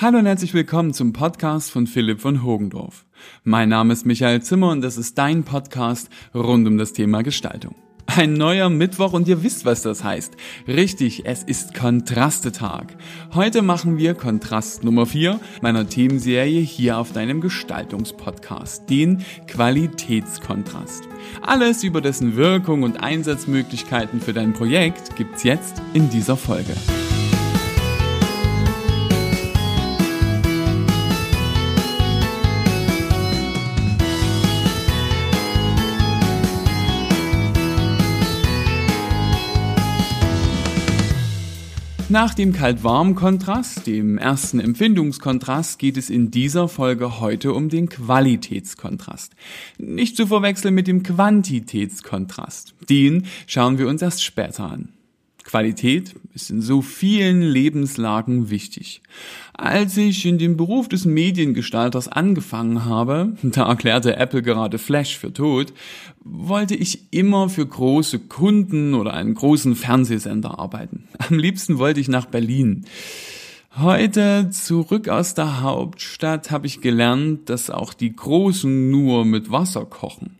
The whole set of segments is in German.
Hallo und herzlich willkommen zum Podcast von Philipp von Hogendorf. Mein Name ist Michael Zimmer und das ist dein Podcast rund um das Thema Gestaltung. Ein neuer Mittwoch und ihr wisst, was das heißt. Richtig, es ist Kontrastetag. Heute machen wir Kontrast Nummer 4 meiner Themenserie hier auf deinem Gestaltungspodcast, den Qualitätskontrast. Alles über dessen Wirkung und Einsatzmöglichkeiten für dein Projekt gibt's jetzt in dieser Folge. Nach dem Kalt-Warm-Kontrast, dem ersten Empfindungskontrast, geht es in dieser Folge heute um den Qualitätskontrast. Nicht zu verwechseln mit dem Quantitätskontrast. Den schauen wir uns erst später an. Qualität ist in so vielen Lebenslagen wichtig. Als ich in dem Beruf des Mediengestalters angefangen habe, da erklärte Apple gerade Flash für tot, wollte ich immer für große Kunden oder einen großen Fernsehsender arbeiten. Am liebsten wollte ich nach Berlin. Heute zurück aus der Hauptstadt habe ich gelernt, dass auch die Großen nur mit Wasser kochen.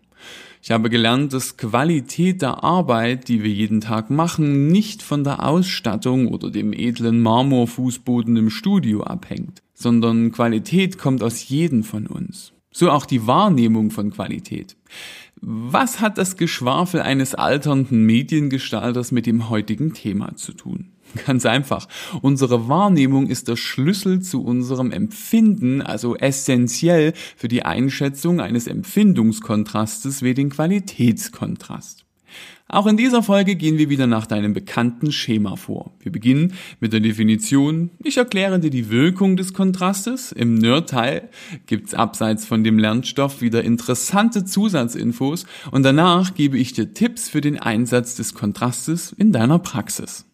Ich habe gelernt, dass Qualität der Arbeit, die wir jeden Tag machen, nicht von der Ausstattung oder dem edlen Marmorfußboden im Studio abhängt, sondern Qualität kommt aus jedem von uns. So auch die Wahrnehmung von Qualität. Was hat das Geschwafel eines alternden Mediengestalters mit dem heutigen Thema zu tun? Ganz einfach. Unsere Wahrnehmung ist der Schlüssel zu unserem Empfinden, also essentiell für die Einschätzung eines Empfindungskontrastes wie den Qualitätskontrast. Auch in dieser Folge gehen wir wieder nach deinem bekannten Schema vor. Wir beginnen mit der Definition. Ich erkläre dir die Wirkung des Kontrastes. Im Nerd-Teil gibt's abseits von dem Lernstoff wieder interessante Zusatzinfos und danach gebe ich dir Tipps für den Einsatz des Kontrastes in deiner Praxis.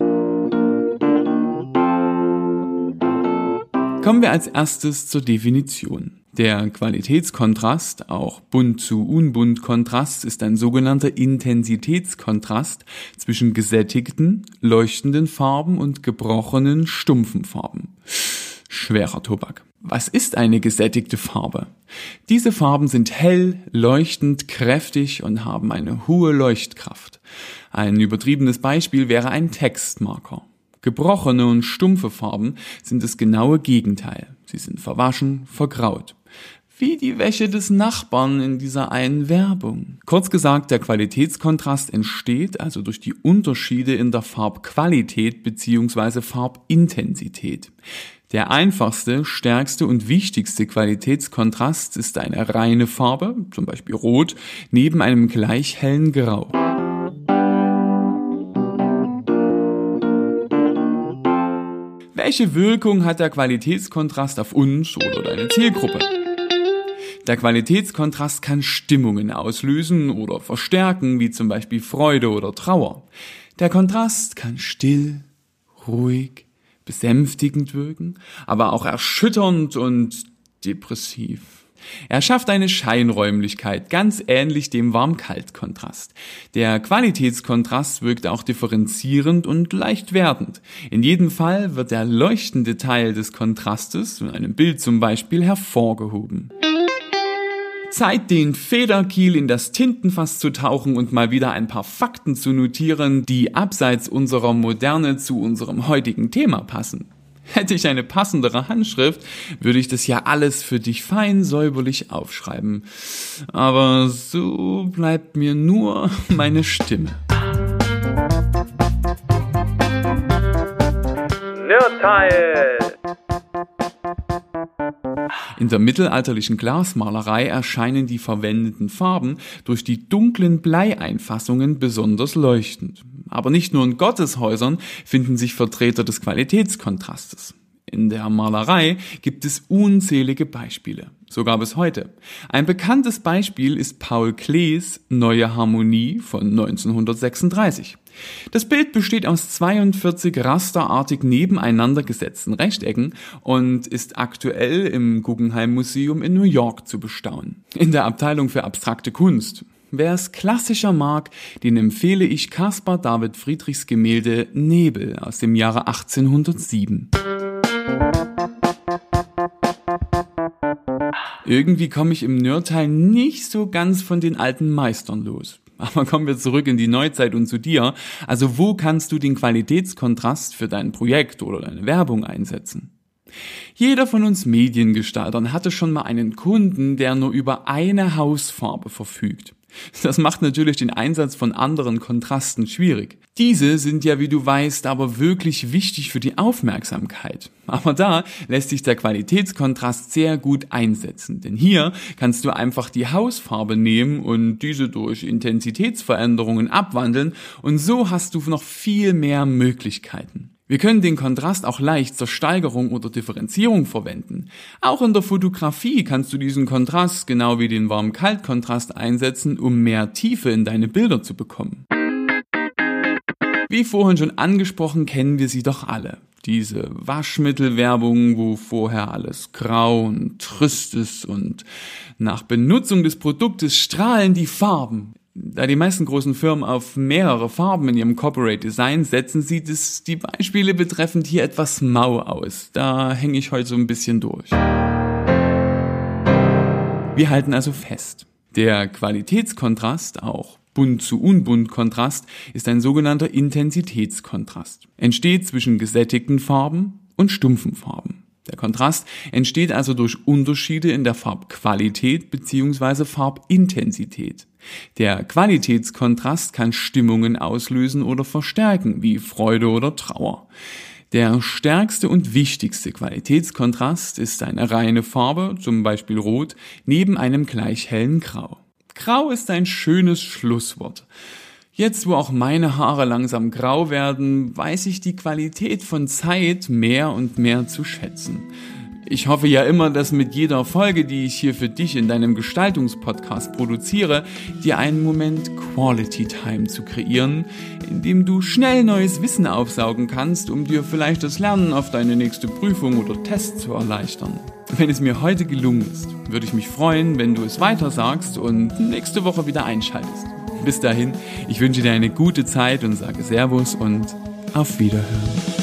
Kommen wir als erstes zur Definition. Der Qualitätskontrast, auch bunt zu unbunt Kontrast, ist ein sogenannter Intensitätskontrast zwischen gesättigten, leuchtenden Farben und gebrochenen, stumpfen Farben. Schwerer Tobak. Was ist eine gesättigte Farbe? Diese Farben sind hell, leuchtend, kräftig und haben eine hohe Leuchtkraft. Ein übertriebenes Beispiel wäre ein Textmarker. Gebrochene und stumpfe Farben sind das genaue Gegenteil. Sie sind verwaschen, vergraut. Wie die Wäsche des Nachbarn in dieser einen Werbung. Kurz gesagt, der Qualitätskontrast entsteht also durch die Unterschiede in der Farbqualität bzw. Farbintensität. Der einfachste, stärkste und wichtigste Qualitätskontrast ist eine reine Farbe, zum Beispiel Rot, neben einem gleich hellen Grau. Welche Wirkung hat der Qualitätskontrast auf uns oder deine Zielgruppe? Der Qualitätskontrast kann Stimmungen auslösen oder verstärken, wie zum Beispiel Freude oder Trauer. Der Kontrast kann still, ruhig, besänftigend wirken, aber auch erschütternd und depressiv. Er schafft eine Scheinräumlichkeit, ganz ähnlich dem Warm-Kalt-Kontrast. Der Qualitätskontrast wirkt auch differenzierend und leicht werdend. In jedem Fall wird der leuchtende Teil des Kontrastes, in einem Bild zum Beispiel, hervorgehoben. Zeit, den Federkiel in das Tintenfass zu tauchen und mal wieder ein paar Fakten zu notieren, die abseits unserer Moderne zu unserem heutigen Thema passen. Hätte ich eine passendere Handschrift, würde ich das ja alles für dich fein säuberlich aufschreiben. Aber so bleibt mir nur meine Stimme. Nerdteil! In der mittelalterlichen Glasmalerei erscheinen die verwendeten Farben durch die dunklen Bleieinfassungen besonders leuchtend. Aber nicht nur in Gotteshäusern finden sich Vertreter des Qualitätskontrastes. In der Malerei gibt es unzählige Beispiele, sogar bis heute. Ein bekanntes Beispiel ist Paul Klees Neue Harmonie von 1936. Das Bild besteht aus 42 rasterartig nebeneinander gesetzten Rechtecken und ist aktuell im Guggenheim Museum in New York zu bestaunen. In der Abteilung für abstrakte Kunst. Wer es klassischer mag, den empfehle ich Caspar David Friedrichs Gemälde Nebel aus dem Jahre 1807. Irgendwie komme ich im Nerdteil nicht so ganz von den alten Meistern los. Aber kommen wir zurück in die Neuzeit und zu dir. Also wo kannst du den Qualitätskontrast für dein Projekt oder deine Werbung einsetzen? Jeder von uns Mediengestaltern hatte schon mal einen Kunden, der nur über eine Hausfarbe verfügt. Das macht natürlich den Einsatz von anderen Kontrasten schwierig. Diese sind ja, wie du weißt, aber wirklich wichtig für die Aufmerksamkeit. Aber da lässt sich der Qualitätskontrast sehr gut einsetzen, denn hier kannst du einfach die Hausfarbe nehmen und diese durch Intensitätsveränderungen abwandeln und so hast du noch viel mehr Möglichkeiten. Wir können den Kontrast auch leicht zur Steigerung oder Differenzierung verwenden. Auch in der Fotografie kannst du diesen Kontrast genau wie den Warm-Kalt-Kontrast einsetzen, um mehr Tiefe in deine Bilder zu bekommen. Wie vorhin schon angesprochen, kennen wir sie doch alle. Diese Waschmittelwerbung, wo vorher alles grau und trist ist und nach Benutzung des Produktes strahlen die Farben. Da die meisten großen Firmen auf mehrere Farben in ihrem Corporate Design setzen, sieht es die Beispiele betreffend hier etwas mau aus. Da hänge ich heute so ein bisschen durch. Wir halten also fest. Der Qualitätskontrast, auch bunt zu unbunt Kontrast, ist ein sogenannter Intensitätskontrast. Entsteht zwischen gesättigten Farben und stumpfen Farben. Der Kontrast entsteht also durch Unterschiede in der Farbqualität bzw. Farbintensität. Der Qualitätskontrast kann Stimmungen auslösen oder verstärken, wie Freude oder Trauer. Der stärkste und wichtigste Qualitätskontrast ist eine reine Farbe, zum Beispiel Rot, neben einem gleich hellen Grau. Grau ist ein schönes Schlusswort. Jetzt, wo auch meine Haare langsam grau werden, weiß ich die Qualität von Zeit mehr und mehr zu schätzen. Ich hoffe ja immer, dass mit jeder Folge, die ich hier für dich in deinem Gestaltungspodcast produziere, dir einen Moment Quality Time zu kreieren, in dem du schnell neues Wissen aufsaugen kannst, um dir vielleicht das Lernen auf deine nächste Prüfung oder Test zu erleichtern. Wenn es mir heute gelungen ist, würde ich mich freuen, wenn du es weiter sagst und nächste Woche wieder einschaltest. Bis dahin, ich wünsche dir eine gute Zeit und sage Servus und auf Wiederhören.